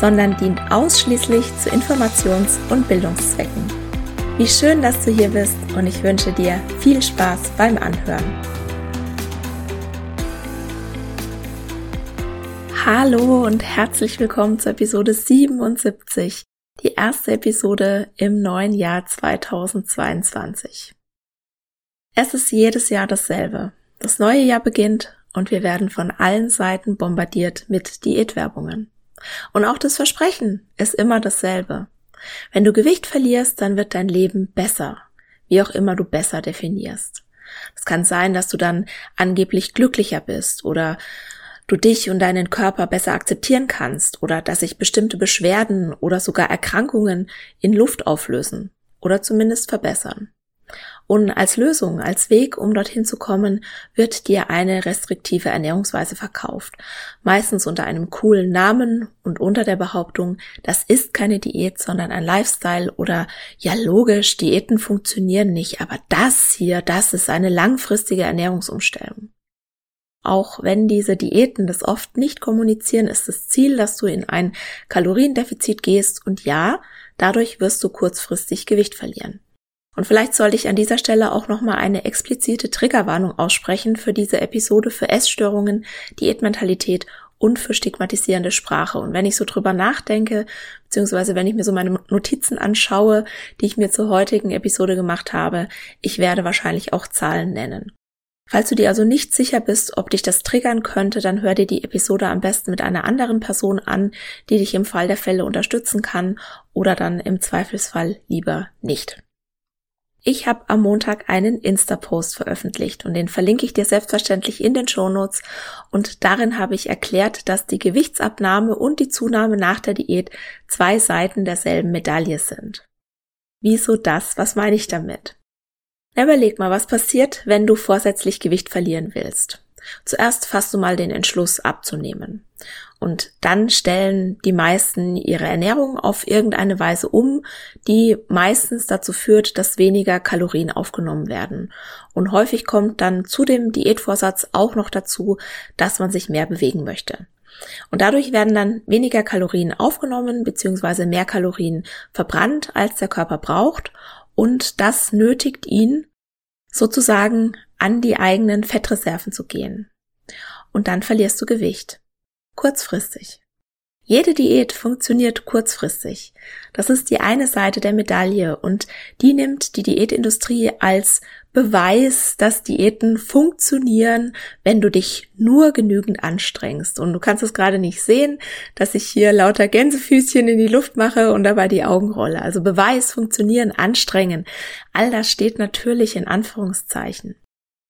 sondern dient ausschließlich zu Informations- und Bildungszwecken. Wie schön, dass du hier bist und ich wünsche dir viel Spaß beim Anhören. Hallo und herzlich willkommen zur Episode 77, die erste Episode im neuen Jahr 2022. Es ist jedes Jahr dasselbe. Das neue Jahr beginnt und wir werden von allen Seiten bombardiert mit Diätwerbungen. Und auch das Versprechen ist immer dasselbe. Wenn du Gewicht verlierst, dann wird dein Leben besser, wie auch immer du besser definierst. Es kann sein, dass du dann angeblich glücklicher bist oder du dich und deinen Körper besser akzeptieren kannst oder dass sich bestimmte Beschwerden oder sogar Erkrankungen in Luft auflösen oder zumindest verbessern. Und als Lösung, als Weg, um dorthin zu kommen, wird dir eine restriktive Ernährungsweise verkauft. Meistens unter einem coolen Namen und unter der Behauptung, das ist keine Diät, sondern ein Lifestyle oder ja logisch, Diäten funktionieren nicht, aber das hier, das ist eine langfristige Ernährungsumstellung. Auch wenn diese Diäten das oft nicht kommunizieren, ist das Ziel, dass du in ein Kaloriendefizit gehst und ja, dadurch wirst du kurzfristig Gewicht verlieren. Und vielleicht sollte ich an dieser Stelle auch nochmal eine explizite Triggerwarnung aussprechen für diese Episode für Essstörungen, Diätmentalität und für stigmatisierende Sprache. Und wenn ich so drüber nachdenke, beziehungsweise wenn ich mir so meine Notizen anschaue, die ich mir zur heutigen Episode gemacht habe, ich werde wahrscheinlich auch Zahlen nennen. Falls du dir also nicht sicher bist, ob dich das triggern könnte, dann hör dir die Episode am besten mit einer anderen Person an, die dich im Fall der Fälle unterstützen kann oder dann im Zweifelsfall lieber nicht. Ich habe am Montag einen Insta-Post veröffentlicht und den verlinke ich dir selbstverständlich in den Shownotes und darin habe ich erklärt, dass die Gewichtsabnahme und die Zunahme nach der Diät zwei Seiten derselben Medaille sind. Wieso das? Was meine ich damit? Überleg mal, was passiert, wenn du vorsätzlich Gewicht verlieren willst. Zuerst fasst du mal den Entschluss abzunehmen. Und dann stellen die meisten ihre Ernährung auf irgendeine Weise um, die meistens dazu führt, dass weniger Kalorien aufgenommen werden. Und häufig kommt dann zu dem Diätvorsatz auch noch dazu, dass man sich mehr bewegen möchte. Und dadurch werden dann weniger Kalorien aufgenommen bzw. mehr Kalorien verbrannt, als der Körper braucht. Und das nötigt ihn sozusagen an die eigenen Fettreserven zu gehen. Und dann verlierst du Gewicht kurzfristig. Jede Diät funktioniert kurzfristig. Das ist die eine Seite der Medaille und die nimmt die Diätindustrie als Beweis, dass Diäten funktionieren, wenn du dich nur genügend anstrengst. Und du kannst es gerade nicht sehen, dass ich hier lauter Gänsefüßchen in die Luft mache und dabei die Augen rolle. Also Beweis, funktionieren, anstrengen. All das steht natürlich in Anführungszeichen.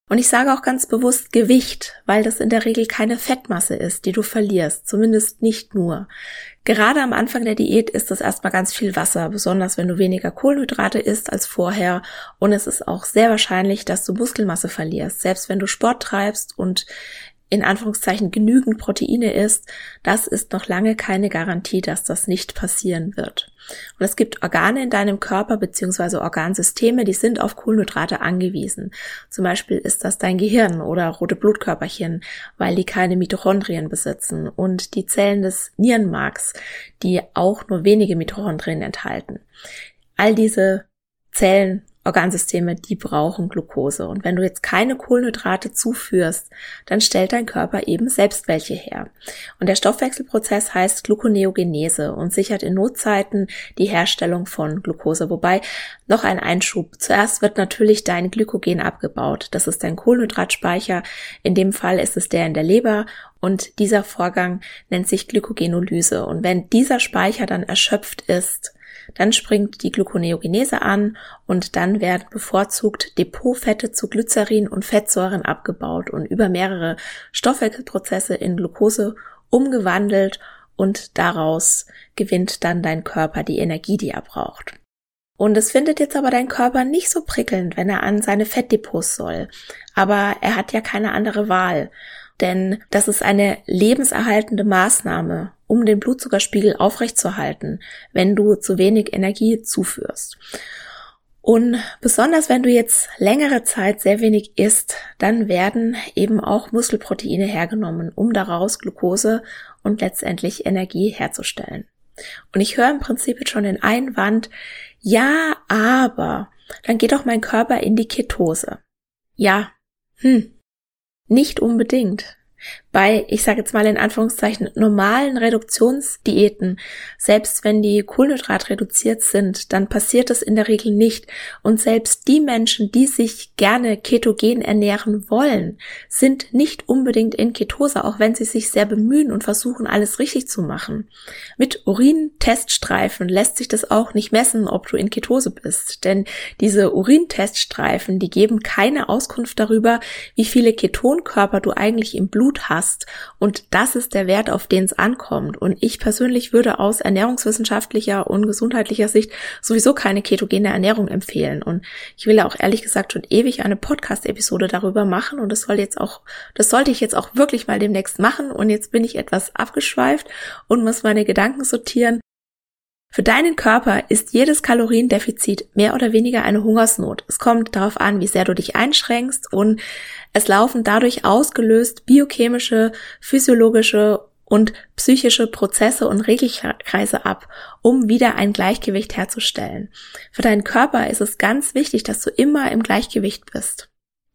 Und ich sage auch ganz bewusst Gewicht, weil das in der Regel keine Fettmasse ist, die du verlierst, zumindest nicht nur. Gerade am Anfang der Diät ist das erstmal ganz viel Wasser, besonders wenn du weniger Kohlenhydrate isst als vorher. Und es ist auch sehr wahrscheinlich, dass du Muskelmasse verlierst, selbst wenn du Sport treibst und in Anführungszeichen genügend Proteine isst, das ist noch lange keine Garantie, dass das nicht passieren wird. Und es gibt Organe in deinem Körper beziehungsweise Organsysteme, die sind auf Kohlenhydrate angewiesen. Zum Beispiel ist das dein Gehirn oder rote Blutkörperchen, weil die keine Mitochondrien besitzen und die Zellen des Nierenmarks, die auch nur wenige Mitochondrien enthalten. All diese Zellen Organsysteme, die brauchen Glucose. Und wenn du jetzt keine Kohlenhydrate zuführst, dann stellt dein Körper eben selbst welche her. Und der Stoffwechselprozess heißt Gluconeogenese und sichert in Notzeiten die Herstellung von Glucose. Wobei noch ein Einschub. Zuerst wird natürlich dein Glykogen abgebaut. Das ist dein Kohlenhydratspeicher. In dem Fall ist es der in der Leber und dieser Vorgang nennt sich Glykogenolyse. Und wenn dieser Speicher dann erschöpft ist, dann springt die Gluconeogenese an und dann werden bevorzugt Depotfette zu Glycerin und Fettsäuren abgebaut und über mehrere Stoffwechselprozesse in Glucose umgewandelt und daraus gewinnt dann dein Körper die Energie, die er braucht. Und es findet jetzt aber dein Körper nicht so prickelnd, wenn er an seine Fettdepots soll. Aber er hat ja keine andere Wahl. Denn das ist eine lebenserhaltende Maßnahme um den Blutzuckerspiegel aufrechtzuerhalten, wenn du zu wenig Energie zuführst. Und besonders wenn du jetzt längere Zeit sehr wenig isst, dann werden eben auch Muskelproteine hergenommen, um daraus Glucose und letztendlich Energie herzustellen. Und ich höre im Prinzip jetzt schon den Einwand, ja, aber dann geht doch mein Körper in die Ketose. Ja, hm, nicht unbedingt bei, ich sage jetzt mal in Anführungszeichen, normalen Reduktionsdiäten, selbst wenn die Kohlenhydrat reduziert sind, dann passiert das in der Regel nicht. Und selbst die Menschen, die sich gerne ketogen ernähren wollen, sind nicht unbedingt in Ketose, auch wenn sie sich sehr bemühen und versuchen, alles richtig zu machen. Mit Urinteststreifen lässt sich das auch nicht messen, ob du in Ketose bist. Denn diese Urinteststreifen, die geben keine Auskunft darüber, wie viele Ketonkörper du eigentlich im Blut hast hast. Und das ist der Wert, auf den es ankommt. Und ich persönlich würde aus ernährungswissenschaftlicher und gesundheitlicher Sicht sowieso keine ketogene Ernährung empfehlen. Und ich will ja auch ehrlich gesagt schon ewig eine Podcast-Episode darüber machen. Und das soll jetzt auch, das sollte ich jetzt auch wirklich mal demnächst machen. Und jetzt bin ich etwas abgeschweift und muss meine Gedanken sortieren. Für deinen Körper ist jedes Kaloriendefizit mehr oder weniger eine Hungersnot. Es kommt darauf an, wie sehr du dich einschränkst und es laufen dadurch ausgelöst biochemische, physiologische und psychische Prozesse und Regelkreise ab, um wieder ein Gleichgewicht herzustellen. Für deinen Körper ist es ganz wichtig, dass du immer im Gleichgewicht bist.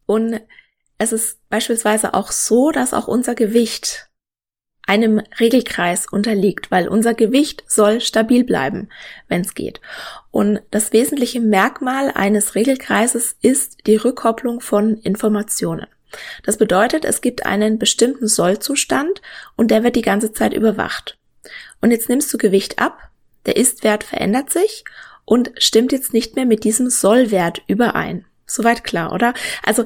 Und es ist beispielsweise auch so, dass auch unser Gewicht einem Regelkreis unterliegt, weil unser Gewicht soll stabil bleiben, wenn es geht. Und das wesentliche Merkmal eines Regelkreises ist die Rückkopplung von Informationen. Das bedeutet, es gibt einen bestimmten Sollzustand und der wird die ganze Zeit überwacht. Und jetzt nimmst du Gewicht ab, der Istwert verändert sich und stimmt jetzt nicht mehr mit diesem Sollwert überein. Soweit klar, oder? Also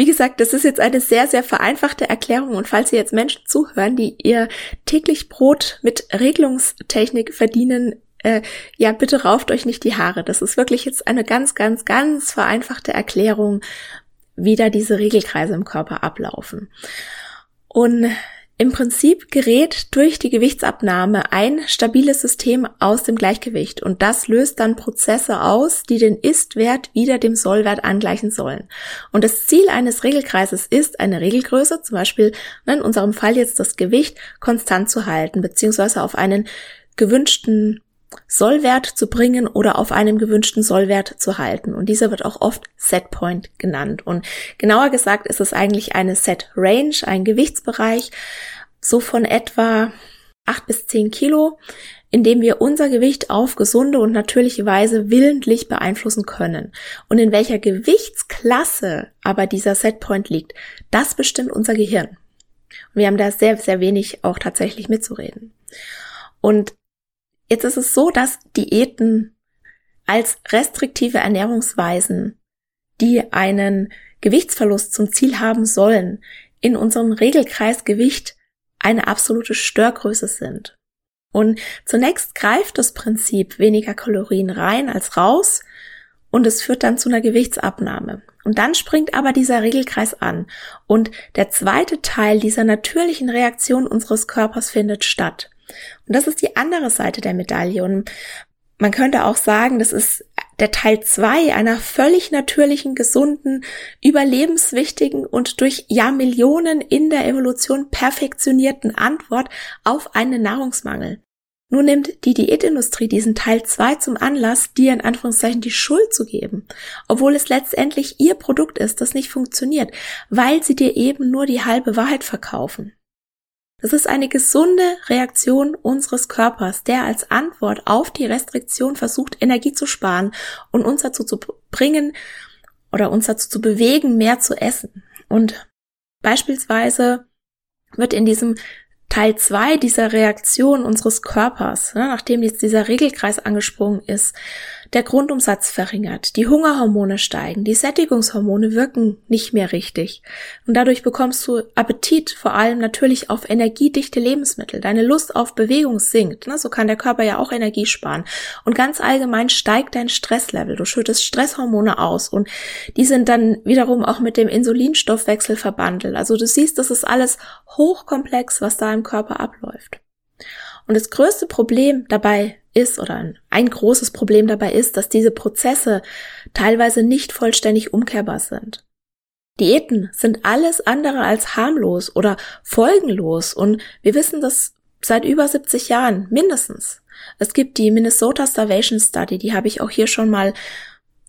wie gesagt, das ist jetzt eine sehr, sehr vereinfachte Erklärung und falls ihr jetzt Menschen zuhören, die ihr täglich Brot mit Regelungstechnik verdienen, äh, ja, bitte rauft euch nicht die Haare. Das ist wirklich jetzt eine ganz, ganz, ganz vereinfachte Erklärung, wie da diese Regelkreise im Körper ablaufen. Und im Prinzip gerät durch die Gewichtsabnahme ein stabiles System aus dem Gleichgewicht und das löst dann Prozesse aus, die den Ist-Wert wieder dem Sollwert angleichen sollen. Und das Ziel eines Regelkreises ist, eine Regelgröße, zum Beispiel ne, in unserem Fall jetzt das Gewicht, konstant zu halten, beziehungsweise auf einen gewünschten Sollwert zu bringen oder auf einem gewünschten Sollwert zu halten. Und dieser wird auch oft Setpoint genannt. Und genauer gesagt ist es eigentlich eine Set Range, ein Gewichtsbereich, so von etwa acht bis zehn Kilo, in dem wir unser Gewicht auf gesunde und natürliche Weise willentlich beeinflussen können. Und in welcher Gewichtsklasse aber dieser Setpoint liegt, das bestimmt unser Gehirn. Und wir haben da sehr, sehr wenig auch tatsächlich mitzureden. Und Jetzt ist es so, dass Diäten als restriktive Ernährungsweisen, die einen Gewichtsverlust zum Ziel haben sollen, in unserem Regelkreis Gewicht eine absolute Störgröße sind. Und zunächst greift das Prinzip weniger Kalorien rein als raus und es führt dann zu einer Gewichtsabnahme. Und dann springt aber dieser Regelkreis an und der zweite Teil dieser natürlichen Reaktion unseres Körpers findet statt. Und das ist die andere Seite der Medaille. Und man könnte auch sagen, das ist der Teil zwei einer völlig natürlichen, gesunden, überlebenswichtigen und durch Jahrmillionen in der Evolution perfektionierten Antwort auf einen Nahrungsmangel. Nun nimmt die Diätindustrie diesen Teil 2 zum Anlass, dir in Anführungszeichen die Schuld zu geben, obwohl es letztendlich ihr Produkt ist, das nicht funktioniert, weil sie dir eben nur die halbe Wahrheit verkaufen. Das ist eine gesunde Reaktion unseres Körpers, der als Antwort auf die Restriktion versucht, Energie zu sparen und uns dazu zu bringen oder uns dazu zu bewegen, mehr zu essen. Und beispielsweise wird in diesem Teil zwei dieser Reaktion unseres Körpers, ne, nachdem jetzt dieser Regelkreis angesprungen ist, der Grundumsatz verringert, die Hungerhormone steigen, die Sättigungshormone wirken nicht mehr richtig. Und dadurch bekommst du Appetit, vor allem natürlich auf energiedichte Lebensmittel. Deine Lust auf Bewegung sinkt. Ne? So kann der Körper ja auch Energie sparen. Und ganz allgemein steigt dein Stresslevel. Du schüttest Stresshormone aus und die sind dann wiederum auch mit dem Insulinstoffwechsel verbandelt. Also du siehst, das ist alles hochkomplex, was da im Körper abläuft. Und das größte Problem dabei ist oder ein, großes Problem dabei ist, dass diese Prozesse teilweise nicht vollständig umkehrbar sind. Diäten sind alles andere als harmlos oder folgenlos und wir wissen das seit über 70 Jahren mindestens. Es gibt die Minnesota Starvation Study, die habe ich auch hier schon mal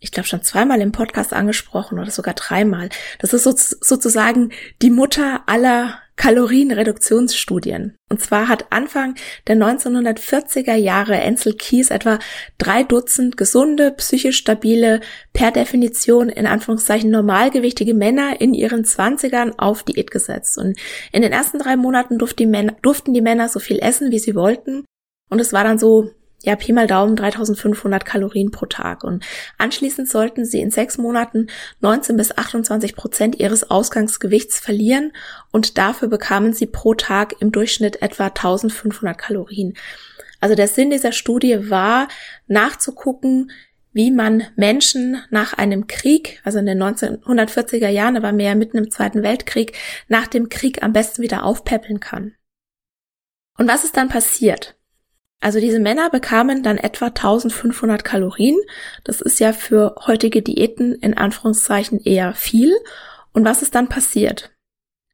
ich glaube schon zweimal im Podcast angesprochen oder sogar dreimal. Das ist so, sozusagen die Mutter aller Kalorienreduktionsstudien. Und zwar hat Anfang der 1940er Jahre Ensel Kies etwa drei Dutzend gesunde, psychisch stabile, per Definition in Anführungszeichen normalgewichtige Männer in ihren Zwanzigern auf Diät gesetzt. Und in den ersten drei Monaten durften die Männer, durften die Männer so viel essen, wie sie wollten. Und es war dann so ja, Pi mal Daumen 3500 Kalorien pro Tag. Und anschließend sollten sie in sechs Monaten 19 bis 28 Prozent ihres Ausgangsgewichts verlieren und dafür bekamen sie pro Tag im Durchschnitt etwa 1500 Kalorien. Also der Sinn dieser Studie war, nachzugucken, wie man Menschen nach einem Krieg, also in den 1940er Jahren, aber mehr mitten im Zweiten Weltkrieg, nach dem Krieg am besten wieder aufpäppeln kann. Und was ist dann passiert? Also diese Männer bekamen dann etwa 1500 Kalorien. Das ist ja für heutige Diäten in Anführungszeichen eher viel. Und was ist dann passiert?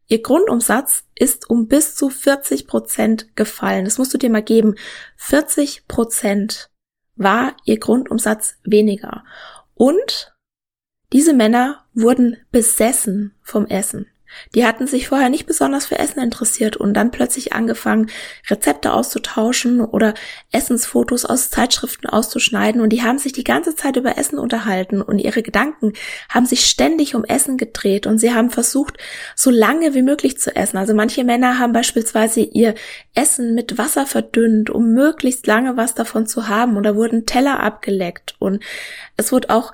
Ihr Grundumsatz ist um bis zu 40 Prozent gefallen. Das musst du dir mal geben. 40 Prozent war ihr Grundumsatz weniger. Und diese Männer wurden besessen vom Essen. Die hatten sich vorher nicht besonders für Essen interessiert und dann plötzlich angefangen, Rezepte auszutauschen oder Essensfotos aus Zeitschriften auszuschneiden und die haben sich die ganze Zeit über Essen unterhalten und ihre Gedanken haben sich ständig um Essen gedreht und sie haben versucht, so lange wie möglich zu essen. Also manche Männer haben beispielsweise ihr Essen mit Wasser verdünnt, um möglichst lange was davon zu haben oder wurden Teller abgeleckt und es wurde auch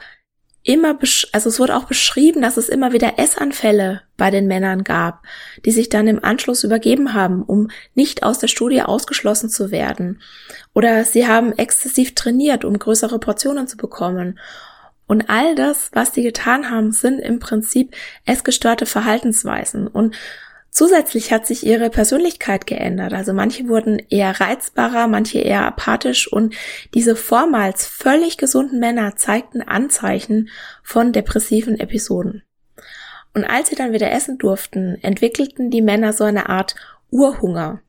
immer, also es wurde auch beschrieben, dass es immer wieder Essanfälle bei den Männern gab, die sich dann im Anschluss übergeben haben, um nicht aus der Studie ausgeschlossen zu werden. Oder sie haben exzessiv trainiert, um größere Portionen zu bekommen. Und all das, was sie getan haben, sind im Prinzip essgestörte Verhaltensweisen. Und Zusätzlich hat sich ihre Persönlichkeit geändert. Also manche wurden eher reizbarer, manche eher apathisch und diese vormals völlig gesunden Männer zeigten Anzeichen von depressiven Episoden. Und als sie dann wieder essen durften, entwickelten die Männer so eine Art Urhunger.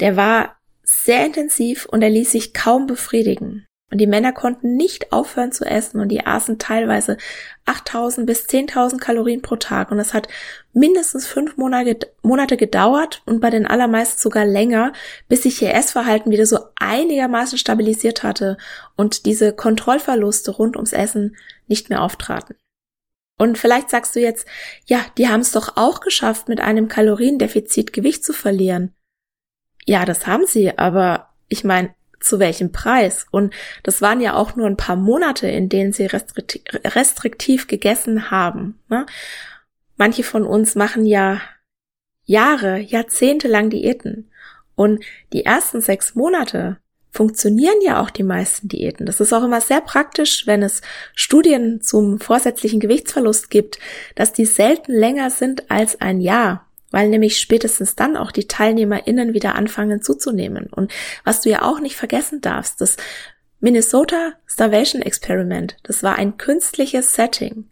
Der war sehr intensiv und er ließ sich kaum befriedigen. Und die Männer konnten nicht aufhören zu essen und die aßen teilweise 8000 bis 10.000 Kalorien pro Tag. Und das hat mindestens fünf Monate gedauert und bei den allermeisten sogar länger, bis sich ihr Essverhalten wieder so einigermaßen stabilisiert hatte und diese Kontrollverluste rund ums Essen nicht mehr auftraten. Und vielleicht sagst du jetzt, ja, die haben es doch auch geschafft, mit einem Kaloriendefizit Gewicht zu verlieren. Ja, das haben sie, aber ich meine, zu welchem Preis. Und das waren ja auch nur ein paar Monate, in denen sie restriktiv, restriktiv gegessen haben. Ne? Manche von uns machen ja Jahre, Jahrzehnte lang Diäten. Und die ersten sechs Monate funktionieren ja auch die meisten Diäten. Das ist auch immer sehr praktisch, wenn es Studien zum vorsätzlichen Gewichtsverlust gibt, dass die selten länger sind als ein Jahr weil nämlich spätestens dann auch die TeilnehmerInnen wieder anfangen zuzunehmen. Und was du ja auch nicht vergessen darfst, das Minnesota Starvation Experiment. Das war ein künstliches Setting.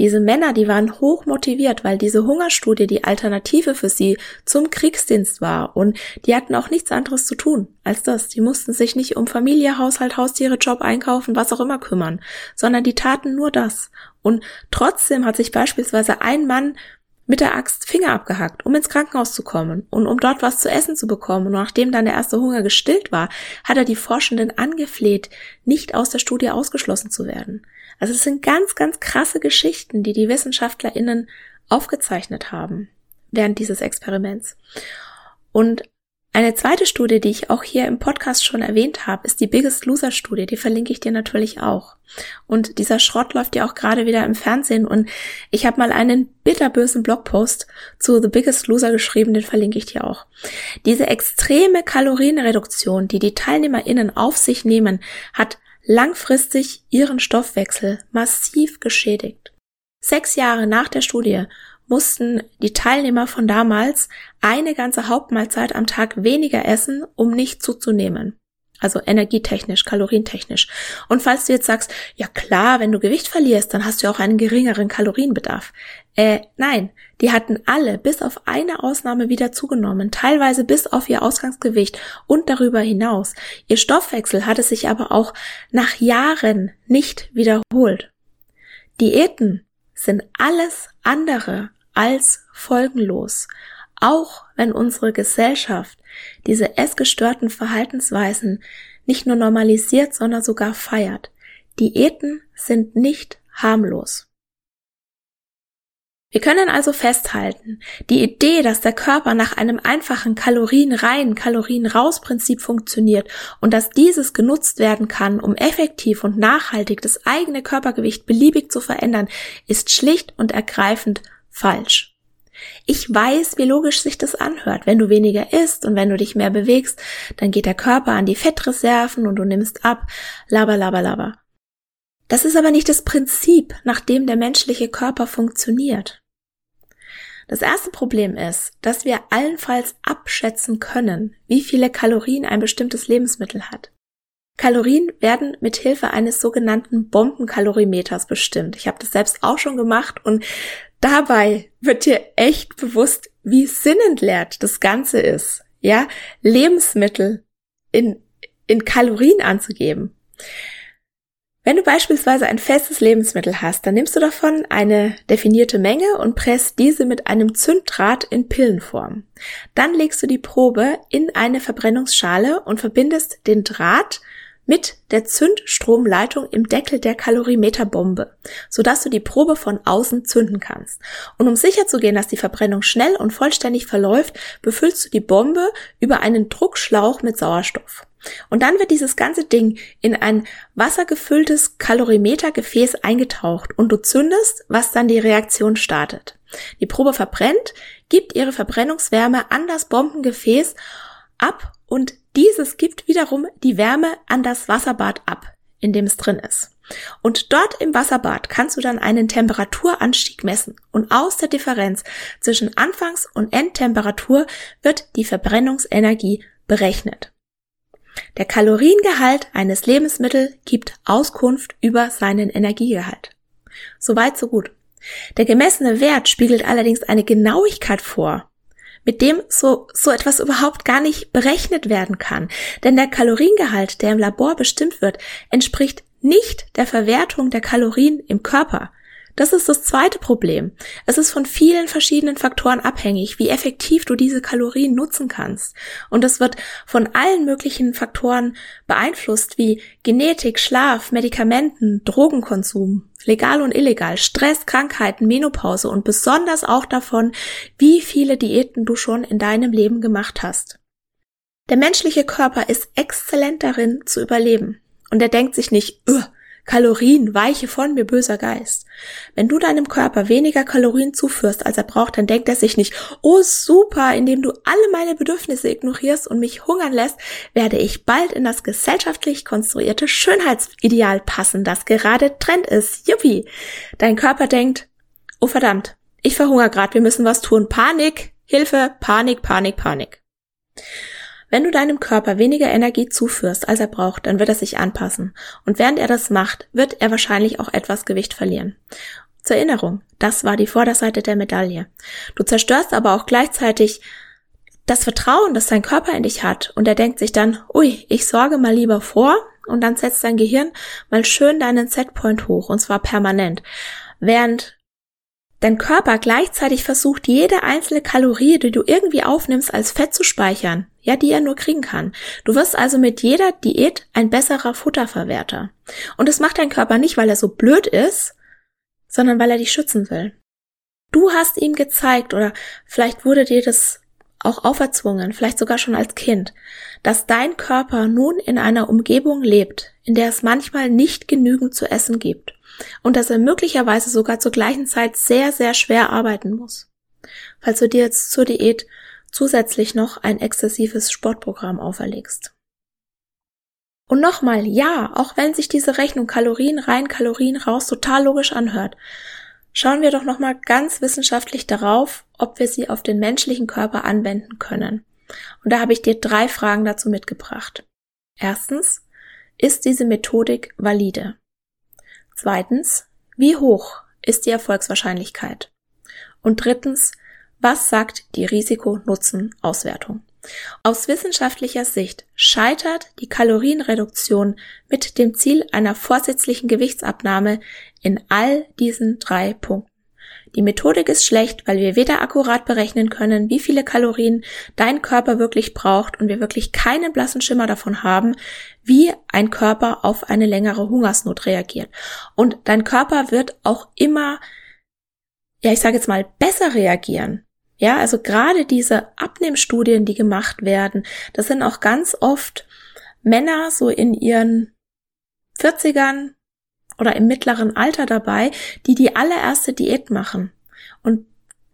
Diese Männer, die waren hoch motiviert, weil diese Hungerstudie die Alternative für sie zum Kriegsdienst war und die hatten auch nichts anderes zu tun als das. Die mussten sich nicht um Familie, Haushalt, Haustiere, Job, Einkaufen, was auch immer kümmern, sondern die taten nur das. Und trotzdem hat sich beispielsweise ein Mann mit der Axt Finger abgehackt, um ins Krankenhaus zu kommen und um dort was zu essen zu bekommen. Und nachdem dann der erste Hunger gestillt war, hat er die Forschenden angefleht, nicht aus der Studie ausgeschlossen zu werden. Also es sind ganz, ganz krasse Geschichten, die die WissenschaftlerInnen aufgezeichnet haben während dieses Experiments. Und eine zweite Studie, die ich auch hier im Podcast schon erwähnt habe, ist die Biggest Loser Studie. Die verlinke ich dir natürlich auch. Und dieser Schrott läuft ja auch gerade wieder im Fernsehen und ich habe mal einen bitterbösen Blogpost zu The Biggest Loser geschrieben, den verlinke ich dir auch. Diese extreme Kalorienreduktion, die die TeilnehmerInnen auf sich nehmen, hat langfristig ihren Stoffwechsel massiv geschädigt. Sechs Jahre nach der Studie mussten die Teilnehmer von damals eine ganze Hauptmahlzeit am Tag weniger essen, um nicht zuzunehmen. Also energietechnisch, kalorientechnisch. Und falls du jetzt sagst, ja klar, wenn du Gewicht verlierst, dann hast du auch einen geringeren Kalorienbedarf. Äh, nein, die hatten alle bis auf eine Ausnahme wieder zugenommen, teilweise bis auf ihr Ausgangsgewicht und darüber hinaus. Ihr Stoffwechsel hatte sich aber auch nach Jahren nicht wiederholt. Diäten sind alles andere als folgenlos, auch wenn unsere Gesellschaft diese essgestörten Verhaltensweisen nicht nur normalisiert, sondern sogar feiert. Diäten sind nicht harmlos. Wir können also festhalten, die Idee, dass der Körper nach einem einfachen Kalorien rein, Kalorien raus Prinzip funktioniert und dass dieses genutzt werden kann, um effektiv und nachhaltig das eigene Körpergewicht beliebig zu verändern, ist schlicht und ergreifend falsch. Ich weiß, wie logisch sich das anhört. Wenn du weniger isst und wenn du dich mehr bewegst, dann geht der Körper an die Fettreserven und du nimmst ab, laber, laber, laber. Das ist aber nicht das Prinzip, nach dem der menschliche Körper funktioniert. Das erste Problem ist, dass wir allenfalls abschätzen können, wie viele Kalorien ein bestimmtes Lebensmittel hat. Kalorien werden mit Hilfe eines sogenannten Bombenkalorimeters bestimmt. Ich habe das selbst auch schon gemacht und dabei wird dir echt bewusst, wie sinnentleert das Ganze ist. Ja, Lebensmittel in, in Kalorien anzugeben. Wenn du beispielsweise ein festes Lebensmittel hast, dann nimmst du davon eine definierte Menge und presst diese mit einem Zünddraht in Pillenform. Dann legst du die Probe in eine Verbrennungsschale und verbindest den Draht mit der Zündstromleitung im Deckel der Kalorimeterbombe, sodass du die Probe von außen zünden kannst. Und um sicherzugehen, dass die Verbrennung schnell und vollständig verläuft, befüllst du die Bombe über einen Druckschlauch mit Sauerstoff. Und dann wird dieses ganze Ding in ein wassergefülltes Kalorimetergefäß eingetaucht und du zündest, was dann die Reaktion startet. Die Probe verbrennt, gibt ihre Verbrennungswärme an das Bombengefäß ab und dieses gibt wiederum die Wärme an das Wasserbad ab, in dem es drin ist. Und dort im Wasserbad kannst du dann einen Temperaturanstieg messen und aus der Differenz zwischen Anfangs- und Endtemperatur wird die Verbrennungsenergie berechnet. Der Kaloriengehalt eines Lebensmittels gibt Auskunft über seinen Energiegehalt. Soweit so gut. Der gemessene Wert spiegelt allerdings eine Genauigkeit vor, mit dem so, so etwas überhaupt gar nicht berechnet werden kann. Denn der Kaloriengehalt, der im Labor bestimmt wird, entspricht nicht der Verwertung der Kalorien im Körper. Das ist das zweite Problem. Es ist von vielen verschiedenen Faktoren abhängig, wie effektiv du diese Kalorien nutzen kannst. Und es wird von allen möglichen Faktoren beeinflusst, wie Genetik, Schlaf, Medikamenten, Drogenkonsum, legal und illegal, Stress, Krankheiten, Menopause und besonders auch davon, wie viele Diäten du schon in deinem Leben gemacht hast. Der menschliche Körper ist exzellent darin zu überleben. Und er denkt sich nicht, Kalorien, weiche von mir böser Geist. Wenn du deinem Körper weniger Kalorien zuführst, als er braucht, dann denkt er sich nicht, oh super, indem du alle meine Bedürfnisse ignorierst und mich hungern lässt, werde ich bald in das gesellschaftlich konstruierte Schönheitsideal passen, das gerade Trend ist. Yuppie. Dein Körper denkt, oh verdammt, ich verhungere grad, wir müssen was tun. Panik, Hilfe, Panik, Panik, Panik. Wenn du deinem Körper weniger Energie zuführst, als er braucht, dann wird er sich anpassen. Und während er das macht, wird er wahrscheinlich auch etwas Gewicht verlieren. Zur Erinnerung, das war die Vorderseite der Medaille. Du zerstörst aber auch gleichzeitig das Vertrauen, das dein Körper in dich hat. Und er denkt sich dann, ui, ich sorge mal lieber vor und dann setzt dein Gehirn mal schön deinen Setpoint hoch und zwar permanent. Während dein Körper gleichzeitig versucht, jede einzelne Kalorie, die du irgendwie aufnimmst, als Fett zu speichern, ja, die er nur kriegen kann. Du wirst also mit jeder Diät ein besserer Futterverwerter. Und das macht dein Körper nicht, weil er so blöd ist, sondern weil er dich schützen will. Du hast ihm gezeigt oder vielleicht wurde dir das auch auferzwungen, vielleicht sogar schon als Kind, dass dein Körper nun in einer Umgebung lebt, in der es manchmal nicht genügend zu essen gibt und dass er möglicherweise sogar zur gleichen Zeit sehr, sehr schwer arbeiten muss. Falls du dir jetzt zur Diät zusätzlich noch ein exzessives Sportprogramm auferlegst. Und nochmal, ja, auch wenn sich diese Rechnung Kalorien rein, Kalorien raus total logisch anhört, schauen wir doch nochmal ganz wissenschaftlich darauf, ob wir sie auf den menschlichen Körper anwenden können. Und da habe ich dir drei Fragen dazu mitgebracht. Erstens, ist diese Methodik valide? Zweitens, wie hoch ist die Erfolgswahrscheinlichkeit? Und drittens, was sagt die Risiko-Nutzen-Auswertung? Aus wissenschaftlicher Sicht scheitert die Kalorienreduktion mit dem Ziel einer vorsätzlichen Gewichtsabnahme in all diesen drei Punkten. Die Methodik ist schlecht, weil wir weder akkurat berechnen können, wie viele Kalorien dein Körper wirklich braucht und wir wirklich keinen blassen Schimmer davon haben, wie ein Körper auf eine längere Hungersnot reagiert. Und dein Körper wird auch immer, ja, ich sage jetzt mal, besser reagieren. Ja, also gerade diese Abnehmstudien, die gemacht werden, das sind auch ganz oft Männer so in ihren 40ern, oder im mittleren Alter dabei, die die allererste Diät machen. Und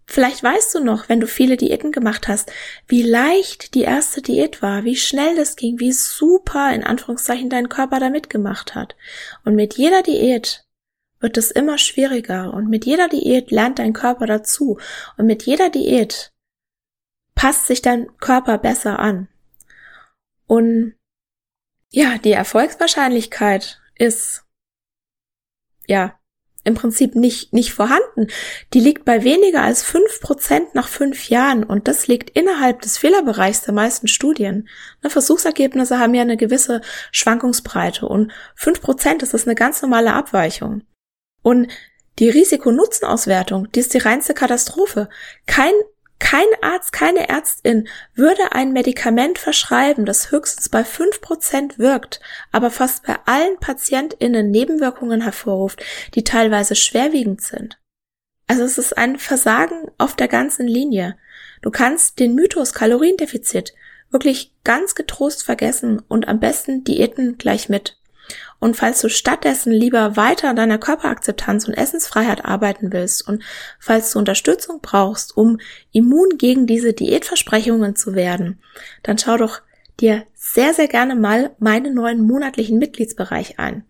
vielleicht weißt du noch, wenn du viele Diäten gemacht hast, wie leicht die erste Diät war, wie schnell das ging, wie super in Anführungszeichen dein Körper da mitgemacht hat. Und mit jeder Diät wird es immer schwieriger und mit jeder Diät lernt dein Körper dazu und mit jeder Diät passt sich dein Körper besser an. Und ja, die Erfolgswahrscheinlichkeit ist ja, im Prinzip nicht, nicht vorhanden. Die liegt bei weniger als fünf Prozent nach fünf Jahren und das liegt innerhalb des Fehlerbereichs der meisten Studien. Ne, Versuchsergebnisse haben ja eine gewisse Schwankungsbreite und fünf Prozent ist das eine ganz normale Abweichung. Und die Risiko-Nutzen-Auswertung, die ist die reinste Katastrophe. Kein kein Arzt, keine Ärztin würde ein Medikament verschreiben, das höchstens bei fünf Prozent wirkt, aber fast bei allen PatientInnen Nebenwirkungen hervorruft, die teilweise schwerwiegend sind. Also es ist ein Versagen auf der ganzen Linie. Du kannst den Mythos Kaloriendefizit wirklich ganz getrost vergessen und am besten Diäten gleich mit. Und falls du stattdessen lieber weiter an deiner Körperakzeptanz und Essensfreiheit arbeiten willst und falls du Unterstützung brauchst, um immun gegen diese Diätversprechungen zu werden, dann schau doch dir sehr, sehr gerne mal meinen neuen monatlichen Mitgliedsbereich ein.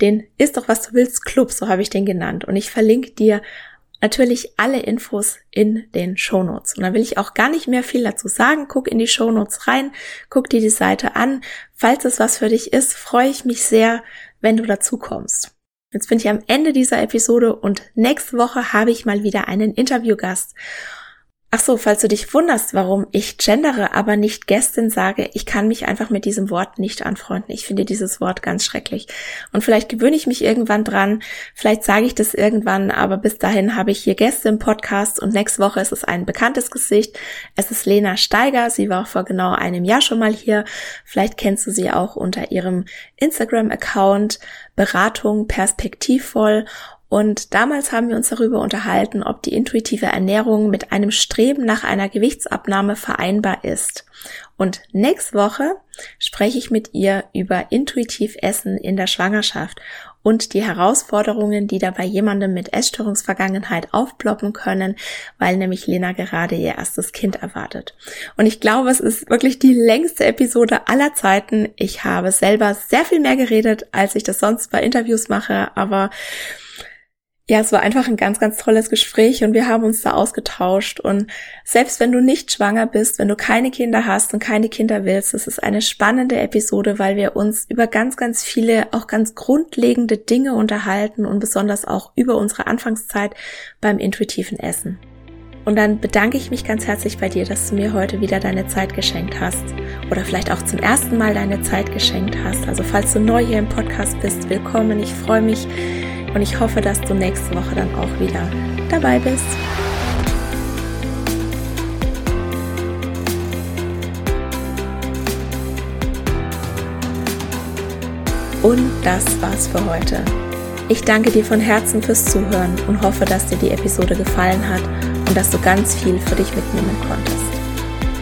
Den ist doch was du willst Club, so habe ich den genannt. Und ich verlinke dir natürlich alle Infos in den Shownotes. Und da will ich auch gar nicht mehr viel dazu sagen. Guck in die Shownotes rein, guck dir die Seite an. Falls es was für dich ist, freue ich mich sehr, wenn du dazu kommst. Jetzt bin ich am Ende dieser Episode und nächste Woche habe ich mal wieder einen Interviewgast. Ach so, falls du dich wunderst, warum ich gendere, aber nicht Gästin sage, ich kann mich einfach mit diesem Wort nicht anfreunden. Ich finde dieses Wort ganz schrecklich. Und vielleicht gewöhne ich mich irgendwann dran, vielleicht sage ich das irgendwann, aber bis dahin habe ich hier Gäste im Podcast und nächste Woche ist es ein bekanntes Gesicht. Es ist Lena Steiger, sie war vor genau einem Jahr schon mal hier. Vielleicht kennst du sie auch unter ihrem Instagram-Account Beratung perspektivvoll und damals haben wir uns darüber unterhalten, ob die intuitive Ernährung mit einem Streben nach einer Gewichtsabnahme vereinbar ist. Und nächste Woche spreche ich mit ihr über intuitiv Essen in der Schwangerschaft und die Herausforderungen, die da bei jemandem mit Essstörungsvergangenheit aufploppen können, weil nämlich Lena gerade ihr erstes Kind erwartet. Und ich glaube, es ist wirklich die längste Episode aller Zeiten. Ich habe selber sehr viel mehr geredet, als ich das sonst bei Interviews mache, aber ja, es war einfach ein ganz, ganz tolles Gespräch und wir haben uns da ausgetauscht. Und selbst wenn du nicht schwanger bist, wenn du keine Kinder hast und keine Kinder willst, es ist eine spannende Episode, weil wir uns über ganz, ganz viele, auch ganz grundlegende Dinge unterhalten und besonders auch über unsere Anfangszeit beim intuitiven Essen. Und dann bedanke ich mich ganz herzlich bei dir, dass du mir heute wieder deine Zeit geschenkt hast oder vielleicht auch zum ersten Mal deine Zeit geschenkt hast. Also falls du neu hier im Podcast bist, willkommen. Ich freue mich, und ich hoffe, dass du nächste Woche dann auch wieder dabei bist. Und das war's für heute. Ich danke dir von Herzen fürs Zuhören und hoffe, dass dir die Episode gefallen hat und dass du ganz viel für dich mitnehmen konntest.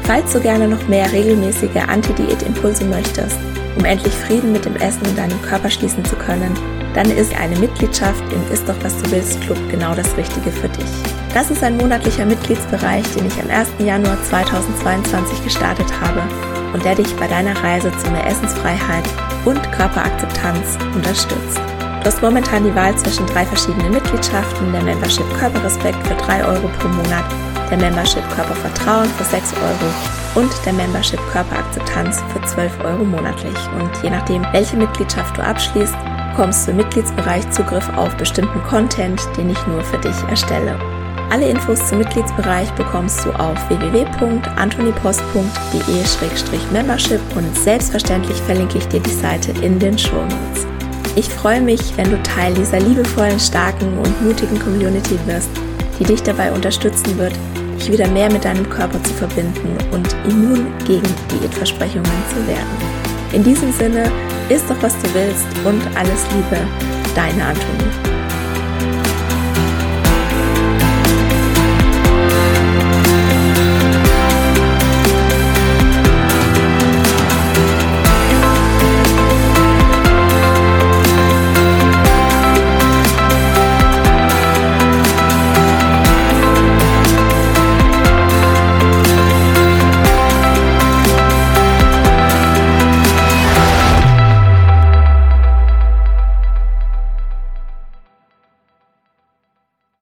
Falls du gerne noch mehr regelmäßige Anti-Diät-Impulse möchtest, um endlich Frieden mit dem Essen in deinem Körper schließen zu können, dann ist eine Mitgliedschaft im Ist doch was du willst Club genau das Richtige für dich. Das ist ein monatlicher Mitgliedsbereich, den ich am 1. Januar 2022 gestartet habe und der dich bei deiner Reise zu mehr Essensfreiheit und Körperakzeptanz unterstützt. Du hast momentan die Wahl zwischen drei verschiedenen Mitgliedschaften, der Membership Körperrespekt für 3 Euro pro Monat, der Membership Körpervertrauen für 6 Euro und der Membership Körperakzeptanz für 12 Euro monatlich. Und je nachdem, welche Mitgliedschaft du abschließt, bekommst du im Mitgliedsbereich Zugriff auf bestimmten Content, den ich nur für dich erstelle. Alle Infos zum Mitgliedsbereich bekommst du auf www.antonipost.de-membership und selbstverständlich verlinke ich dir die Seite in den Show Notes. Ich freue mich, wenn du Teil dieser liebevollen, starken und mutigen Community wirst, die dich dabei unterstützen wird, dich wieder mehr mit deinem Körper zu verbinden und immun gegen Diätversprechungen zu werden. In diesem Sinne, isst doch was du willst und alles Liebe, deine Antonie.